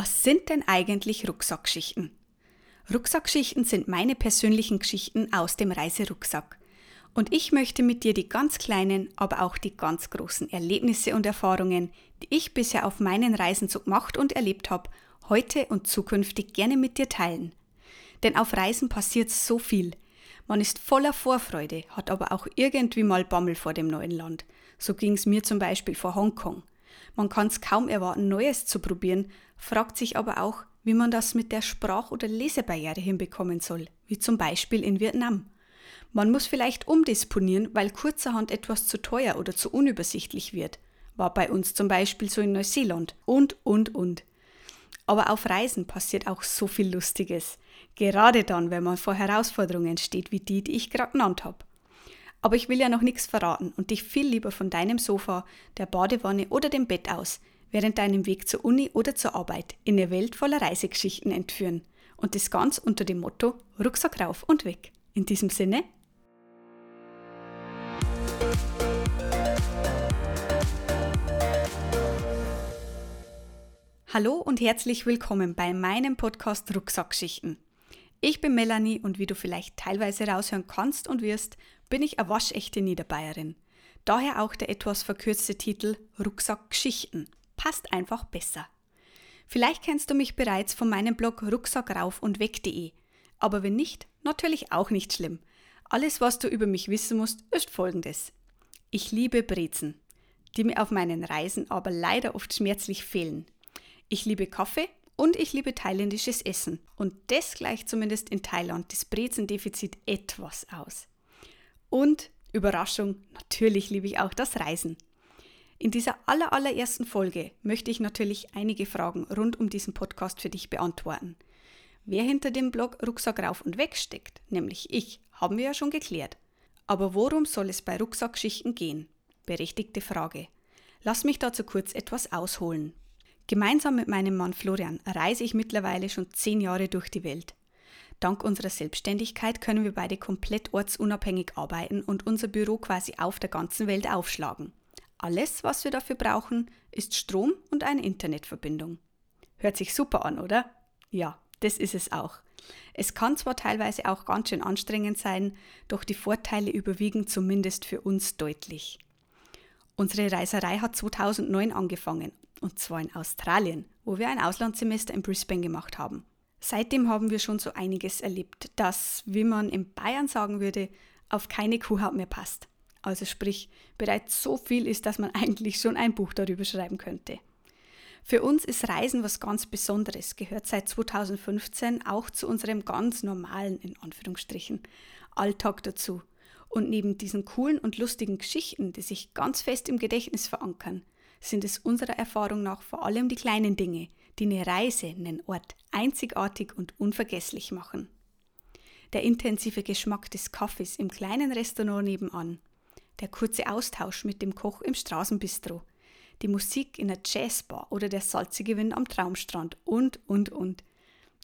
Was sind denn eigentlich Rucksackschichten? Rucksackschichten sind meine persönlichen Geschichten aus dem Reiserucksack. Und ich möchte mit dir die ganz kleinen, aber auch die ganz großen Erlebnisse und Erfahrungen, die ich bisher auf meinen Reisen so gemacht und erlebt habe, heute und zukünftig gerne mit dir teilen. Denn auf Reisen passiert so viel. Man ist voller Vorfreude, hat aber auch irgendwie mal Bammel vor dem neuen Land. So ging es mir zum Beispiel vor Hongkong. Man kann es kaum erwarten, Neues zu probieren, fragt sich aber auch, wie man das mit der Sprach- oder Lesebarriere hinbekommen soll, wie zum Beispiel in Vietnam. Man muss vielleicht umdisponieren, weil kurzerhand etwas zu teuer oder zu unübersichtlich wird. War bei uns zum Beispiel so in Neuseeland und, und, und. Aber auf Reisen passiert auch so viel Lustiges. Gerade dann, wenn man vor Herausforderungen steht, wie die, die ich gerade genannt habe. Aber ich will ja noch nichts verraten und dich viel lieber von deinem Sofa, der Badewanne oder dem Bett aus während deinem Weg zur Uni oder zur Arbeit in eine Welt voller Reisegeschichten entführen. Und das ganz unter dem Motto Rucksack rauf und weg. In diesem Sinne. Hallo und herzlich willkommen bei meinem Podcast Rucksackschichten. Ich bin Melanie und wie du vielleicht teilweise raushören kannst und wirst, bin ich eine waschechte Niederbayerin. Daher auch der etwas verkürzte Titel Rucksackgeschichten passt einfach besser. Vielleicht kennst du mich bereits von meinem Blog rucksackrauf und weg.de. Aber wenn nicht, natürlich auch nicht schlimm. Alles, was du über mich wissen musst, ist folgendes. Ich liebe Brezen, die mir auf meinen Reisen aber leider oft schmerzlich fehlen. Ich liebe Kaffee und ich liebe thailändisches Essen. Und das gleicht zumindest in Thailand das Brezendefizit etwas aus. Und, Überraschung, natürlich liebe ich auch das Reisen. In dieser allerallerersten Folge möchte ich natürlich einige Fragen rund um diesen Podcast für dich beantworten. Wer hinter dem Blog Rucksack rauf und weg steckt, nämlich ich, haben wir ja schon geklärt. Aber worum soll es bei Rucksackschichten gehen? Berechtigte Frage. Lass mich dazu kurz etwas ausholen. Gemeinsam mit meinem Mann Florian reise ich mittlerweile schon zehn Jahre durch die Welt. Dank unserer Selbstständigkeit können wir beide komplett ortsunabhängig arbeiten und unser Büro quasi auf der ganzen Welt aufschlagen. Alles, was wir dafür brauchen, ist Strom und eine Internetverbindung. Hört sich super an, oder? Ja, das ist es auch. Es kann zwar teilweise auch ganz schön anstrengend sein, doch die Vorteile überwiegen zumindest für uns deutlich. Unsere Reiserei hat 2009 angefangen, und zwar in Australien, wo wir ein Auslandssemester in Brisbane gemacht haben. Seitdem haben wir schon so einiges erlebt, das, wie man in Bayern sagen würde, auf keine Kuhhaut mehr passt. Also sprich, bereits so viel ist, dass man eigentlich schon ein Buch darüber schreiben könnte. Für uns ist Reisen was ganz Besonderes, gehört seit 2015 auch zu unserem ganz normalen, in Anführungsstrichen, Alltag dazu. Und neben diesen coolen und lustigen Geschichten, die sich ganz fest im Gedächtnis verankern, sind es unserer Erfahrung nach vor allem die kleinen Dinge, die eine Reise, einen Ort einzigartig und unvergesslich machen. Der intensive Geschmack des Kaffees im kleinen Restaurant nebenan, der kurze Austausch mit dem Koch im Straßenbistro, die Musik in der Jazzbar oder der salzige Wind am Traumstrand und, und, und.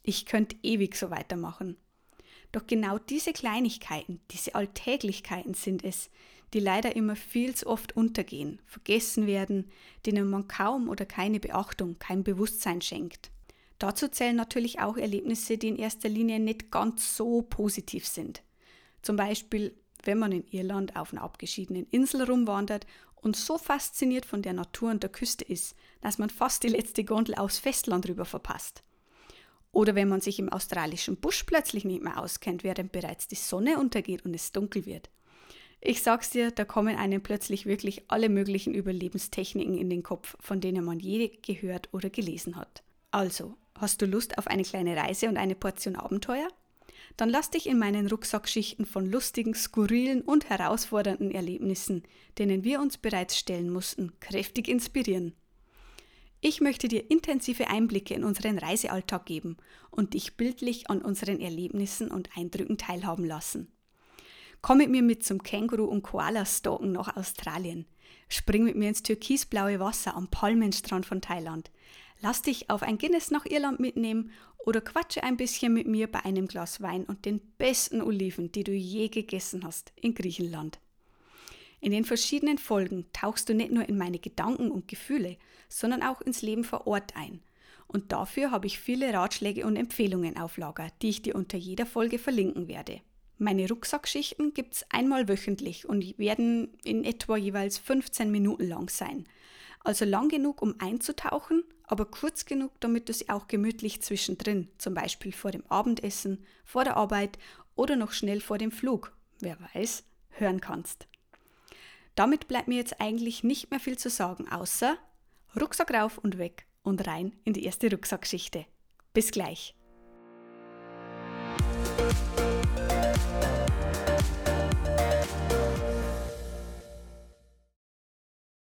Ich könnte ewig so weitermachen. Doch genau diese Kleinigkeiten, diese Alltäglichkeiten sind es, die leider immer viel zu oft untergehen, vergessen werden, denen man kaum oder keine Beachtung, kein Bewusstsein schenkt. Dazu zählen natürlich auch Erlebnisse, die in erster Linie nicht ganz so positiv sind. Zum Beispiel wenn man in Irland auf einer abgeschiedenen Insel rumwandert und so fasziniert von der Natur und der Küste ist, dass man fast die letzte Gondel aufs Festland rüber verpasst. Oder wenn man sich im australischen Busch plötzlich nicht mehr auskennt, während bereits die Sonne untergeht und es dunkel wird. Ich sag's dir, da kommen einem plötzlich wirklich alle möglichen Überlebenstechniken in den Kopf, von denen man je gehört oder gelesen hat. Also, hast du Lust auf eine kleine Reise und eine Portion Abenteuer? Dann lass dich in meinen Rucksackschichten von lustigen, skurrilen und herausfordernden Erlebnissen, denen wir uns bereits stellen mussten, kräftig inspirieren. Ich möchte dir intensive Einblicke in unseren Reisealltag geben und dich bildlich an unseren Erlebnissen und Eindrücken teilhaben lassen. Komm mit mir mit zum Känguru- und Koala-Stalken nach Australien. Spring mit mir ins türkisblaue Wasser am Palmenstrand von Thailand. Lass dich auf ein Guinness nach Irland mitnehmen oder quatsche ein bisschen mit mir bei einem Glas Wein und den besten Oliven, die du je gegessen hast in Griechenland. In den verschiedenen Folgen tauchst du nicht nur in meine Gedanken und Gefühle, sondern auch ins Leben vor Ort ein. Und dafür habe ich viele Ratschläge und Empfehlungen auf Lager, die ich dir unter jeder Folge verlinken werde. Meine Rucksackschichten gibt es einmal wöchentlich und werden in etwa jeweils 15 Minuten lang sein. Also lang genug, um einzutauchen, aber kurz genug, damit du sie auch gemütlich zwischendrin, zum Beispiel vor dem Abendessen, vor der Arbeit oder noch schnell vor dem Flug, wer weiß, hören kannst. Damit bleibt mir jetzt eigentlich nicht mehr viel zu sagen, außer Rucksack rauf und weg und rein in die erste Rucksackschichte. Bis gleich.